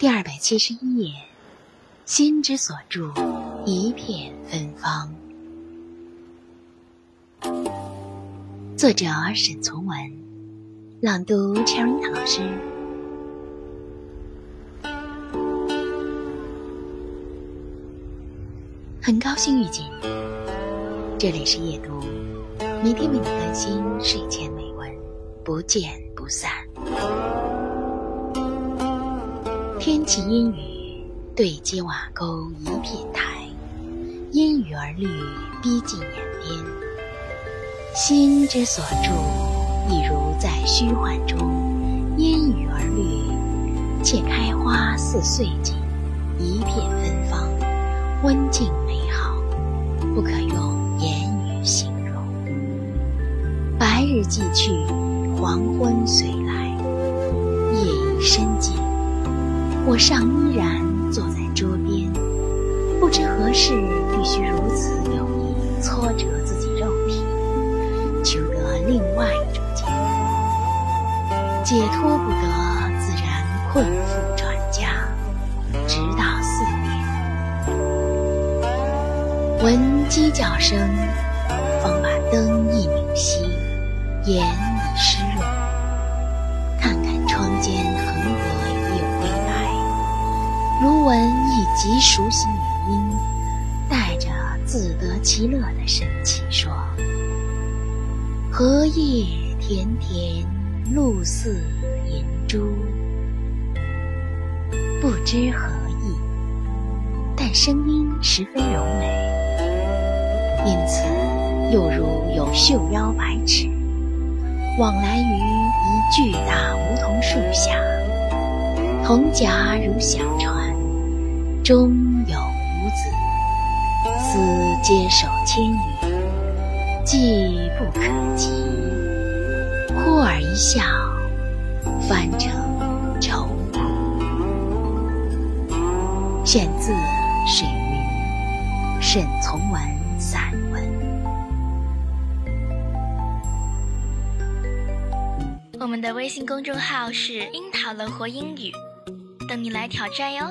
第二百七十一页，心之所住，一片芬芳。作者沈从文，朗读 Cherry 老师。很高兴遇见你，这里是夜读，每天为你更新睡前美文，不见不散。天气阴雨，对街瓦沟一片苔，阴雨而绿，逼近眼边。心之所住，亦如在虚幻中，因雨而绿，且开花似岁季，一片芬芳，温静美好，不可用言语形容。白日既去，黄昏随来，夜已深尽。我尚依然坐在桌边，不知何事必须如此有意挫折自己肉体，求得另外一种解脱。解脱不得，自然困缚转家，直到四点。闻鸡叫声，方把灯一拧熄，眼已湿润。看看窗间如闻一极熟悉女音，带着自得其乐的神气说：“荷叶田田，露似银珠。”不知何意，但声音十分柔美，因此又如有绣腰百尺，往来于一巨大梧桐树下，铜甲如小船。中有五子，思接手千余，计不可及。忽而一笑，翻成愁苦。选自水云沈从文散文。我们的微信公众号是“樱桃乐活英语”，等你来挑战哟。